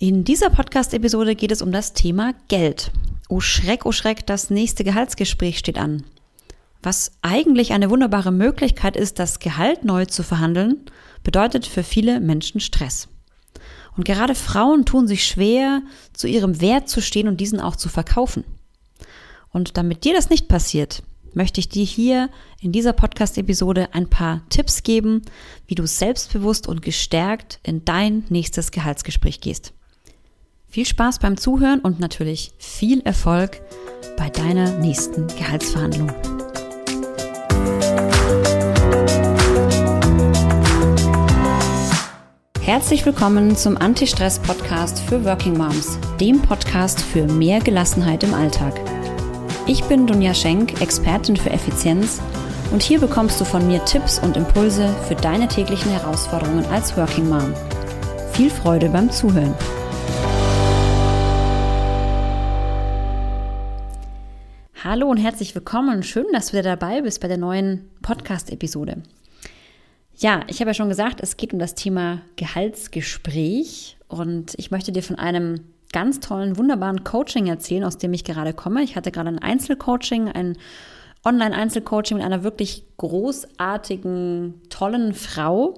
In dieser Podcast-Episode geht es um das Thema Geld. Oh Schreck, oh Schreck, das nächste Gehaltsgespräch steht an. Was eigentlich eine wunderbare Möglichkeit ist, das Gehalt neu zu verhandeln, bedeutet für viele Menschen Stress. Und gerade Frauen tun sich schwer, zu ihrem Wert zu stehen und diesen auch zu verkaufen. Und damit dir das nicht passiert, möchte ich dir hier in dieser Podcast-Episode ein paar Tipps geben, wie du selbstbewusst und gestärkt in dein nächstes Gehaltsgespräch gehst. Viel Spaß beim Zuhören und natürlich viel Erfolg bei deiner nächsten Gehaltsverhandlung. Herzlich willkommen zum Anti-Stress-Podcast für Working Moms, dem Podcast für mehr Gelassenheit im Alltag. Ich bin Dunja Schenk, Expertin für Effizienz und hier bekommst du von mir Tipps und Impulse für deine täglichen Herausforderungen als Working Mom. Viel Freude beim Zuhören. Hallo und herzlich willkommen. Schön, dass du wieder dabei bist bei der neuen Podcast-Episode. Ja, ich habe ja schon gesagt, es geht um das Thema Gehaltsgespräch und ich möchte dir von einem ganz tollen, wunderbaren Coaching erzählen, aus dem ich gerade komme. Ich hatte gerade ein Einzelcoaching, ein Online-Einzelcoaching mit einer wirklich großartigen, tollen Frau,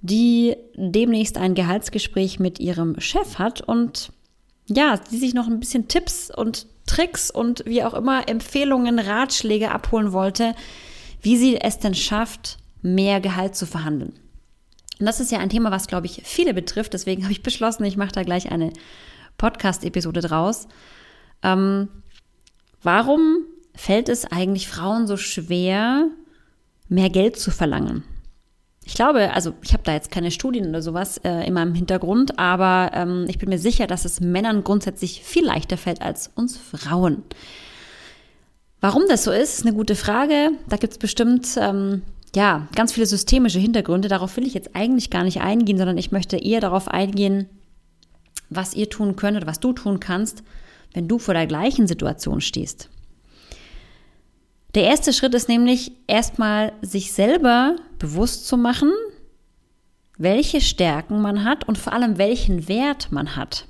die demnächst ein Gehaltsgespräch mit ihrem Chef hat und ja, die sich noch ein bisschen Tipps und Tricks und wie auch immer Empfehlungen, Ratschläge abholen wollte, wie sie es denn schafft, mehr Gehalt zu verhandeln. Und das ist ja ein Thema, was, glaube ich, viele betrifft. Deswegen habe ich beschlossen, ich mache da gleich eine Podcast-Episode draus. Ähm, warum fällt es eigentlich Frauen so schwer, mehr Geld zu verlangen? Ich glaube, also ich habe da jetzt keine Studien oder sowas äh, in meinem Hintergrund, aber ähm, ich bin mir sicher, dass es Männern grundsätzlich viel leichter fällt als uns Frauen. Warum das so ist, ist eine gute Frage. Da gibt es bestimmt ähm, ja ganz viele systemische Hintergründe. Darauf will ich jetzt eigentlich gar nicht eingehen, sondern ich möchte eher darauf eingehen, was ihr tun könnt oder was du tun kannst, wenn du vor der gleichen Situation stehst. Der erste Schritt ist nämlich erstmal sich selber bewusst zu machen, welche Stärken man hat und vor allem welchen Wert man hat.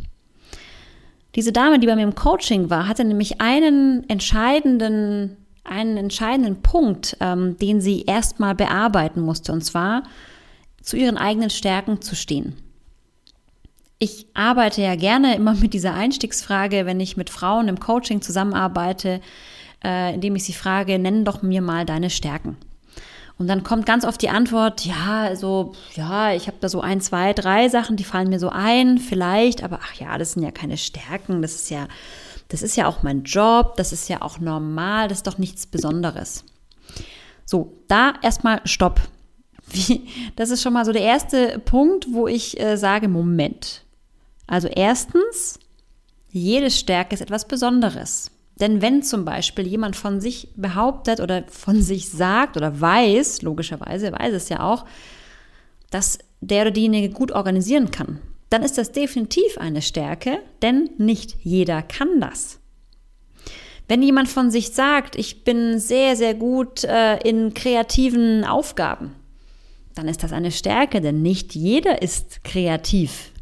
Diese Dame, die bei mir im Coaching war, hatte nämlich einen entscheidenden, einen entscheidenden Punkt, ähm, den sie erstmal bearbeiten musste, und zwar zu ihren eigenen Stärken zu stehen. Ich arbeite ja gerne immer mit dieser Einstiegsfrage, wenn ich mit Frauen im Coaching zusammenarbeite, äh, indem ich sie frage, nenn doch mir mal deine Stärken. Und dann kommt ganz oft die Antwort, ja, also, ja, ich habe da so ein, zwei, drei Sachen, die fallen mir so ein, vielleicht, aber ach ja, das sind ja keine Stärken, das ist ja, das ist ja auch mein Job, das ist ja auch normal, das ist doch nichts Besonderes. So, da erstmal Stopp. Wie, das ist schon mal so der erste Punkt, wo ich äh, sage, Moment. Also erstens, jede Stärke ist etwas Besonderes. Denn wenn zum Beispiel jemand von sich behauptet oder von sich sagt oder weiß, logischerweise weiß es ja auch, dass der oder diejenige gut organisieren kann, dann ist das definitiv eine Stärke, denn nicht jeder kann das. Wenn jemand von sich sagt, ich bin sehr, sehr gut äh, in kreativen Aufgaben, dann ist das eine Stärke, denn nicht jeder ist kreativ.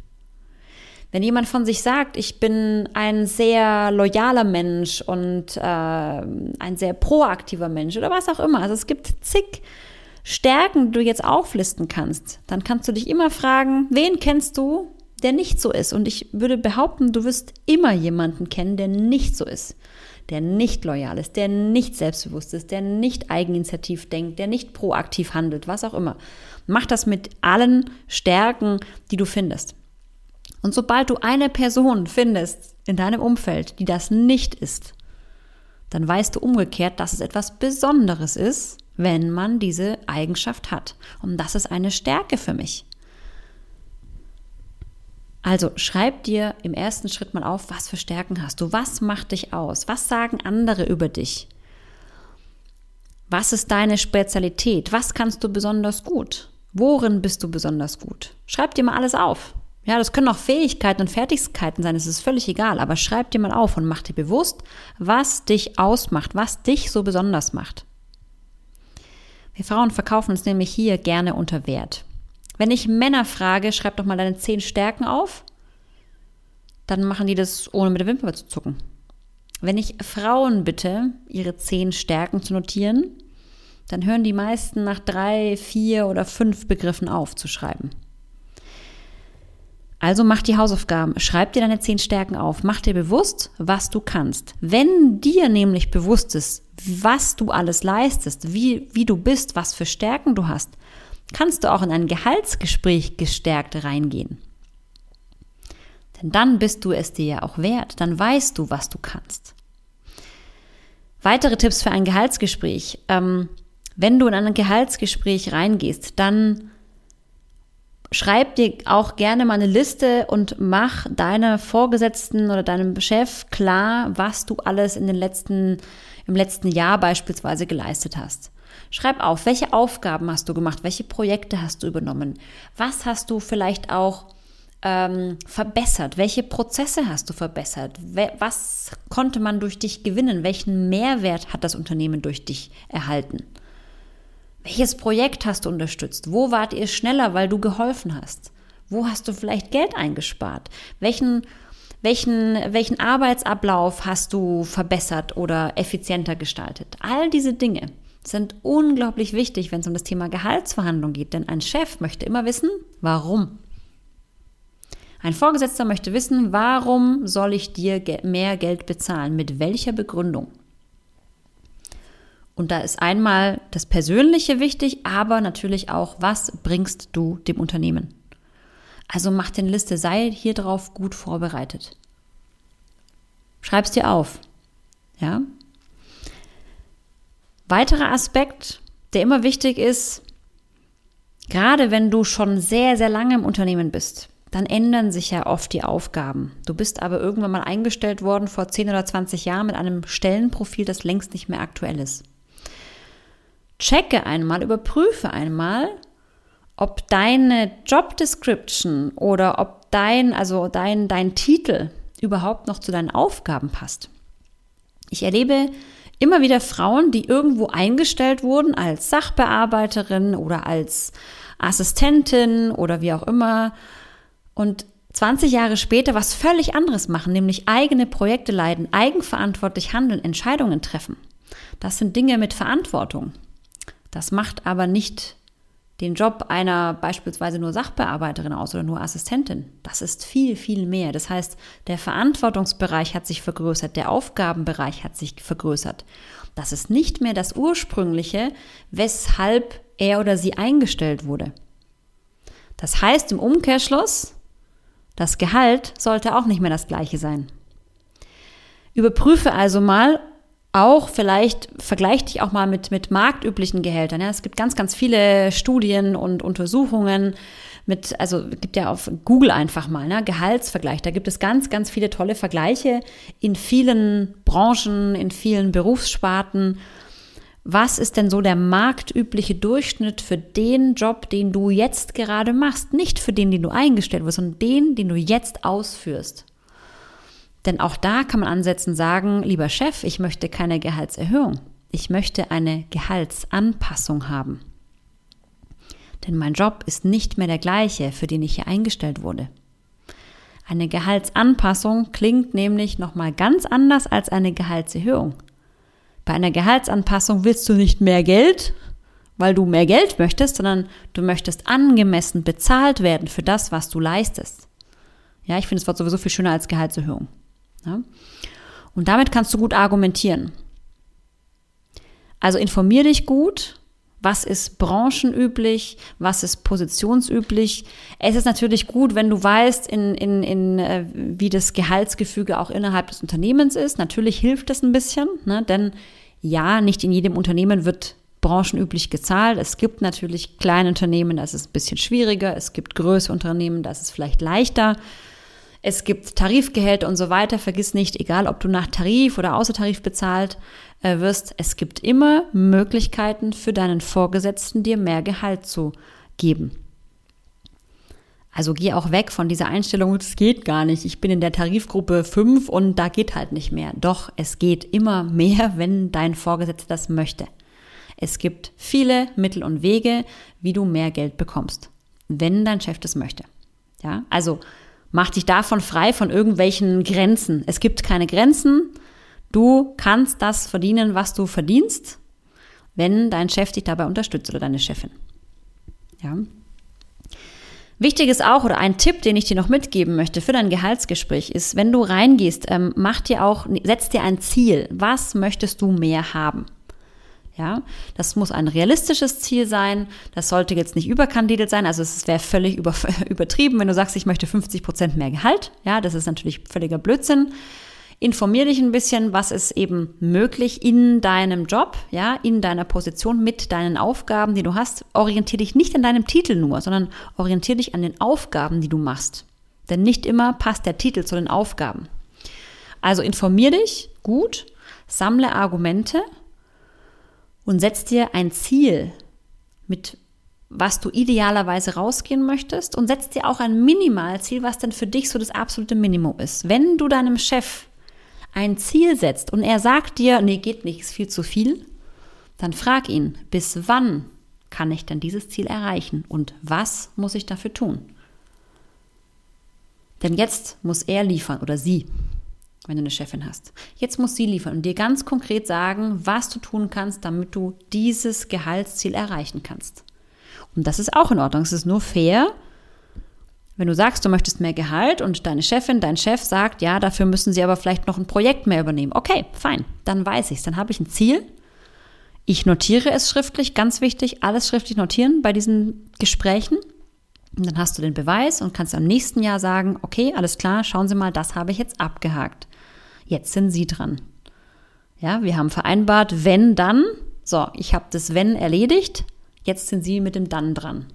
Wenn jemand von sich sagt, ich bin ein sehr loyaler Mensch und äh, ein sehr proaktiver Mensch oder was auch immer, also es gibt zig Stärken, die du jetzt auflisten kannst, dann kannst du dich immer fragen, wen kennst du, der nicht so ist? Und ich würde behaupten, du wirst immer jemanden kennen, der nicht so ist der nicht loyal ist, der nicht selbstbewusst ist, der nicht eigeninitiativ denkt, der nicht proaktiv handelt, was auch immer. Mach das mit allen Stärken, die du findest. Und sobald du eine Person findest in deinem Umfeld, die das nicht ist, dann weißt du umgekehrt, dass es etwas Besonderes ist, wenn man diese Eigenschaft hat. Und das ist eine Stärke für mich. Also schreib dir im ersten Schritt mal auf, was für Stärken hast du, was macht dich aus, was sagen andere über dich, was ist deine Spezialität, was kannst du besonders gut, worin bist du besonders gut. Schreib dir mal alles auf. Ja, das können auch Fähigkeiten und Fertigkeiten sein, das ist völlig egal, aber schreib dir mal auf und mach dir bewusst, was dich ausmacht, was dich so besonders macht. Wir Frauen verkaufen uns nämlich hier gerne unter Wert. Wenn ich Männer frage, schreib doch mal deine zehn Stärken auf. dann machen die das ohne mit der Wimper zu zucken. Wenn ich Frauen bitte, ihre zehn Stärken zu notieren, dann hören die meisten nach drei, vier oder fünf Begriffen auf zu schreiben. Also mach die Hausaufgaben, schreib dir deine zehn Stärken auf, mach dir bewusst, was du kannst. Wenn dir nämlich bewusst ist, was du alles leistest, wie, wie du bist, was für Stärken du hast, kannst du auch in ein Gehaltsgespräch gestärkt reingehen. Denn dann bist du es dir ja auch wert, dann weißt du, was du kannst. Weitere Tipps für ein Gehaltsgespräch. Ähm, wenn du in ein Gehaltsgespräch reingehst, dann schreib dir auch gerne mal eine Liste und mach deiner Vorgesetzten oder deinem Chef klar, was du alles in den letzten, im letzten Jahr beispielsweise geleistet hast. Schreib auf, welche Aufgaben hast du gemacht, welche Projekte hast du übernommen, was hast du vielleicht auch ähm, verbessert, welche Prozesse hast du verbessert, was konnte man durch dich gewinnen, welchen Mehrwert hat das Unternehmen durch dich erhalten. Welches Projekt hast du unterstützt? Wo wart ihr schneller, weil du geholfen hast? Wo hast du vielleicht Geld eingespart? Welchen, welchen, welchen Arbeitsablauf hast du verbessert oder effizienter gestaltet? All diese Dinge sind unglaublich wichtig, wenn es um das Thema Gehaltsverhandlung geht, denn ein Chef möchte immer wissen, warum. Ein Vorgesetzter möchte wissen, warum soll ich dir mehr Geld bezahlen? Mit welcher Begründung? Und da ist einmal das Persönliche wichtig, aber natürlich auch, was bringst du dem Unternehmen? Also mach den Liste, sei hier drauf gut vorbereitet. Schreib's dir auf. Ja? Weiterer Aspekt, der immer wichtig ist, gerade wenn du schon sehr, sehr lange im Unternehmen bist, dann ändern sich ja oft die Aufgaben. Du bist aber irgendwann mal eingestellt worden vor 10 oder 20 Jahren mit einem Stellenprofil, das längst nicht mehr aktuell ist. Checke einmal, überprüfe einmal, ob deine Job Description oder ob dein, also dein, dein Titel überhaupt noch zu deinen Aufgaben passt. Ich erlebe immer wieder Frauen, die irgendwo eingestellt wurden als Sachbearbeiterin oder als Assistentin oder wie auch immer und 20 Jahre später was völlig anderes machen, nämlich eigene Projekte leiten, eigenverantwortlich handeln, Entscheidungen treffen. Das sind Dinge mit Verantwortung. Das macht aber nicht den Job einer beispielsweise nur Sachbearbeiterin aus oder nur Assistentin. Das ist viel, viel mehr. Das heißt, der Verantwortungsbereich hat sich vergrößert, der Aufgabenbereich hat sich vergrößert. Das ist nicht mehr das ursprüngliche, weshalb er oder sie eingestellt wurde. Das heißt im Umkehrschluss, das Gehalt sollte auch nicht mehr das gleiche sein. Überprüfe also mal, auch vielleicht vergleich dich auch mal mit, mit marktüblichen Gehältern. Ja. Es gibt ganz, ganz viele Studien und Untersuchungen mit, also gibt ja auf Google einfach mal, ne, Gehaltsvergleich. Da gibt es ganz, ganz viele tolle Vergleiche in vielen Branchen, in vielen Berufssparten. Was ist denn so der marktübliche Durchschnitt für den Job, den du jetzt gerade machst? Nicht für den, den du eingestellt wirst, sondern den, den du jetzt ausführst. Denn auch da kann man ansetzen, sagen, lieber Chef, ich möchte keine Gehaltserhöhung. Ich möchte eine Gehaltsanpassung haben. Denn mein Job ist nicht mehr der gleiche, für den ich hier eingestellt wurde. Eine Gehaltsanpassung klingt nämlich nochmal ganz anders als eine Gehaltserhöhung. Bei einer Gehaltsanpassung willst du nicht mehr Geld, weil du mehr Geld möchtest, sondern du möchtest angemessen bezahlt werden für das, was du leistest. Ja, ich finde das Wort sowieso viel schöner als Gehaltserhöhung. Ja? Und damit kannst du gut argumentieren. Also informier dich gut, was ist branchenüblich, was ist positionsüblich. Es ist natürlich gut, wenn du weißt, in, in, in, äh, wie das Gehaltsgefüge auch innerhalb des Unternehmens ist. Natürlich hilft das ein bisschen, ne? denn ja, nicht in jedem Unternehmen wird branchenüblich gezahlt. Es gibt natürlich kleine Unternehmen, da ist es ein bisschen schwieriger. Es gibt größere Unternehmen, da ist es vielleicht leichter. Es gibt Tarifgehälter und so weiter. Vergiss nicht, egal ob du nach Tarif oder Außertarif bezahlt äh, wirst, es gibt immer Möglichkeiten für deinen Vorgesetzten, dir mehr Gehalt zu geben. Also geh auch weg von dieser Einstellung, das geht gar nicht. Ich bin in der Tarifgruppe 5 und da geht halt nicht mehr. Doch, es geht immer mehr, wenn dein Vorgesetzter das möchte. Es gibt viele Mittel und Wege, wie du mehr Geld bekommst, wenn dein Chef das möchte. Ja, also Mach dich davon frei von irgendwelchen Grenzen. Es gibt keine Grenzen. Du kannst das verdienen, was du verdienst, wenn dein Chef dich dabei unterstützt oder deine Chefin. Ja. Wichtig ist auch, oder ein Tipp, den ich dir noch mitgeben möchte für dein Gehaltsgespräch, ist, wenn du reingehst, ähm, mach dir auch, setz dir ein Ziel. Was möchtest du mehr haben? Ja, das muss ein realistisches Ziel sein. Das sollte jetzt nicht überkandidelt sein. Also es wäre völlig über, übertrieben, wenn du sagst, ich möchte 50 Prozent mehr Gehalt. Ja, das ist natürlich völliger Blödsinn. Informier dich ein bisschen, was ist eben möglich in deinem Job, ja, in deiner Position mit deinen Aufgaben, die du hast. Orientier dich nicht an deinem Titel nur, sondern orientier dich an den Aufgaben, die du machst. Denn nicht immer passt der Titel zu den Aufgaben. Also informier dich gut, sammle Argumente und setz dir ein Ziel, mit was du idealerweise rausgehen möchtest und setz dir auch ein Minimalziel, was denn für dich so das absolute Minimum ist. Wenn du deinem Chef ein Ziel setzt und er sagt dir, nee, geht nicht, ist viel zu viel, dann frag ihn, bis wann kann ich denn dieses Ziel erreichen und was muss ich dafür tun? Denn jetzt muss er liefern oder sie wenn du eine Chefin hast. Jetzt muss sie liefern und dir ganz konkret sagen, was du tun kannst, damit du dieses Gehaltsziel erreichen kannst. Und das ist auch in Ordnung. Es ist nur fair, wenn du sagst, du möchtest mehr Gehalt und deine Chefin, dein Chef sagt, ja, dafür müssen sie aber vielleicht noch ein Projekt mehr übernehmen. Okay, fein, dann weiß ich es. Dann habe ich ein Ziel. Ich notiere es schriftlich, ganz wichtig, alles schriftlich notieren bei diesen Gesprächen. Und dann hast du den Beweis und kannst am nächsten Jahr sagen, okay, alles klar, schauen Sie mal, das habe ich jetzt abgehakt. Jetzt sind Sie dran. Ja, wir haben vereinbart, wenn, dann. So, ich habe das wenn erledigt. Jetzt sind Sie mit dem dann dran.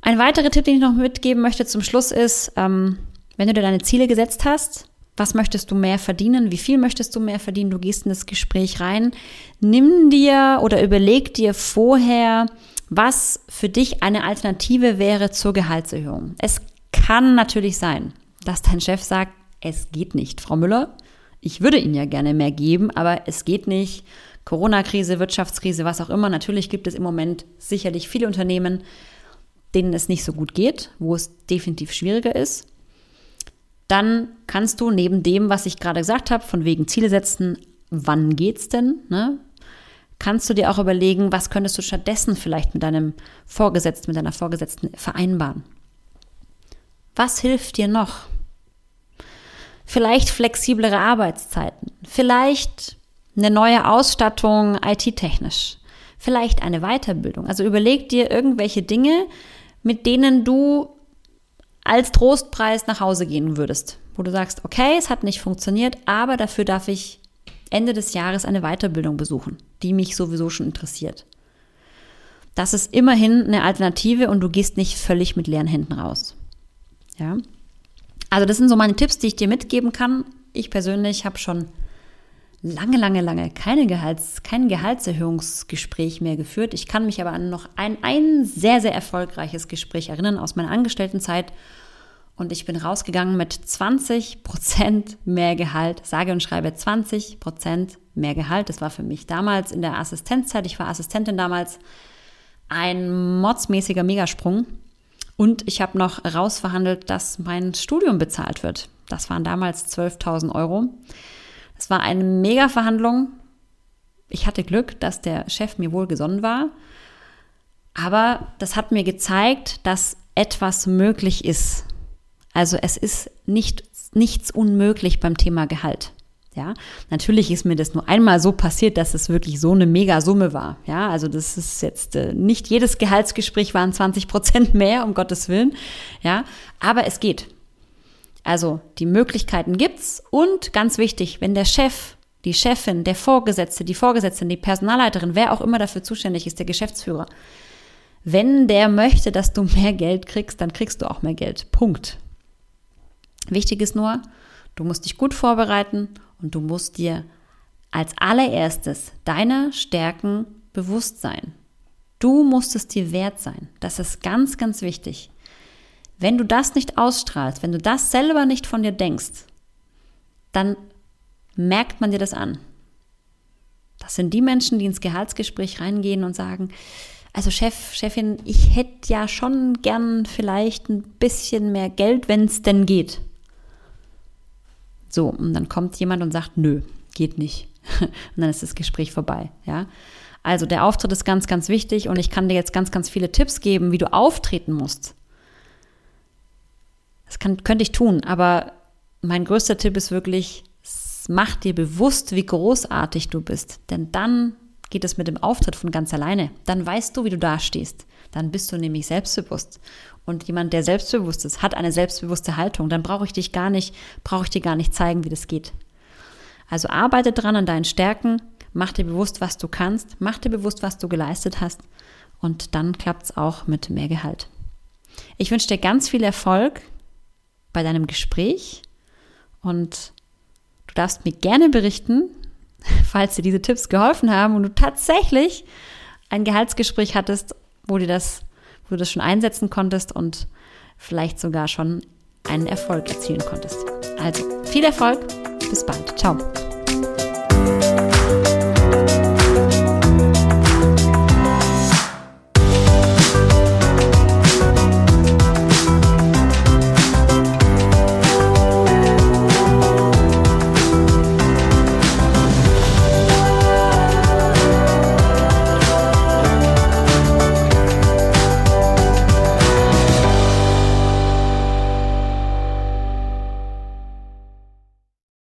Ein weiterer Tipp, den ich noch mitgeben möchte zum Schluss ist, ähm, wenn du dir deine Ziele gesetzt hast, was möchtest du mehr verdienen? Wie viel möchtest du mehr verdienen? Du gehst in das Gespräch rein. Nimm dir oder überleg dir vorher, was für dich eine Alternative wäre zur Gehaltserhöhung. Es kann natürlich sein, dass dein Chef sagt, es geht nicht, Frau Müller. Ich würde Ihnen ja gerne mehr geben, aber es geht nicht. Corona-Krise, Wirtschaftskrise, was auch immer. Natürlich gibt es im Moment sicherlich viele Unternehmen, denen es nicht so gut geht, wo es definitiv schwieriger ist. Dann kannst du neben dem, was ich gerade gesagt habe, von wegen Ziele setzen, wann geht's denn? Ne? Kannst du dir auch überlegen, was könntest du stattdessen vielleicht mit deinem Vorgesetzten, mit deiner Vorgesetzten vereinbaren? Was hilft dir noch? Vielleicht flexiblere Arbeitszeiten, vielleicht eine neue Ausstattung IT-technisch, vielleicht eine Weiterbildung. Also überleg dir irgendwelche Dinge, mit denen du als Trostpreis nach Hause gehen würdest, wo du sagst, okay, es hat nicht funktioniert, aber dafür darf ich Ende des Jahres eine Weiterbildung besuchen, die mich sowieso schon interessiert. Das ist immerhin eine Alternative und du gehst nicht völlig mit leeren Händen raus. Ja. Also das sind so meine Tipps, die ich dir mitgeben kann. Ich persönlich habe schon lange, lange, lange keine Gehalts, kein Gehaltserhöhungsgespräch mehr geführt. Ich kann mich aber an noch ein, ein sehr, sehr erfolgreiches Gespräch erinnern aus meiner Angestelltenzeit. Und ich bin rausgegangen mit 20 Prozent mehr Gehalt, sage und schreibe 20 Prozent mehr Gehalt. Das war für mich damals in der Assistenzzeit, ich war Assistentin damals, ein modsmäßiger Megasprung. Und ich habe noch rausverhandelt, dass mein Studium bezahlt wird. Das waren damals 12.000 Euro. Es war eine Mega-Verhandlung. Ich hatte Glück, dass der Chef mir wohl gesonnen war. Aber das hat mir gezeigt, dass etwas möglich ist. Also es ist nicht, nichts unmöglich beim Thema Gehalt. Ja, natürlich ist mir das nur einmal so passiert, dass es wirklich so eine Megasumme war. Ja, also das ist jetzt äh, nicht jedes Gehaltsgespräch waren 20 Prozent mehr, um Gottes Willen. Ja, aber es geht. Also die Möglichkeiten gibt's und ganz wichtig, wenn der Chef, die Chefin, der Vorgesetzte, die Vorgesetzte, die Personalleiterin, wer auch immer dafür zuständig ist, der Geschäftsführer, wenn der möchte, dass du mehr Geld kriegst, dann kriegst du auch mehr Geld. Punkt. Wichtig ist nur, du musst dich gut vorbereiten und du musst dir als allererstes deiner Stärken bewusst sein. Du musst es dir wert sein. Das ist ganz, ganz wichtig. Wenn du das nicht ausstrahlst, wenn du das selber nicht von dir denkst, dann merkt man dir das an. Das sind die Menschen, die ins Gehaltsgespräch reingehen und sagen, also Chef, Chefin, ich hätte ja schon gern vielleicht ein bisschen mehr Geld, wenn es denn geht. So, und dann kommt jemand und sagt, nö, geht nicht. Und dann ist das Gespräch vorbei, ja. Also der Auftritt ist ganz, ganz wichtig und ich kann dir jetzt ganz, ganz viele Tipps geben, wie du auftreten musst. Das kann, könnte ich tun, aber mein größter Tipp ist wirklich, mach dir bewusst, wie großartig du bist. Denn dann geht es mit dem Auftritt von ganz alleine. Dann weißt du, wie du dastehst. Dann bist du nämlich selbstbewusst. Und jemand, der selbstbewusst ist, hat eine selbstbewusste Haltung. Dann brauche ich dich gar nicht, brauche ich dir gar nicht zeigen, wie das geht. Also arbeite dran an deinen Stärken, mach dir bewusst, was du kannst, mach dir bewusst, was du geleistet hast. Und dann klappt es auch mit mehr Gehalt. Ich wünsche dir ganz viel Erfolg bei deinem Gespräch und du darfst mir gerne berichten, falls dir diese Tipps geholfen haben und du tatsächlich ein Gehaltsgespräch hattest, wo, dir das, wo du das schon einsetzen konntest und vielleicht sogar schon einen Erfolg erzielen konntest. Also viel Erfolg, bis bald. Ciao.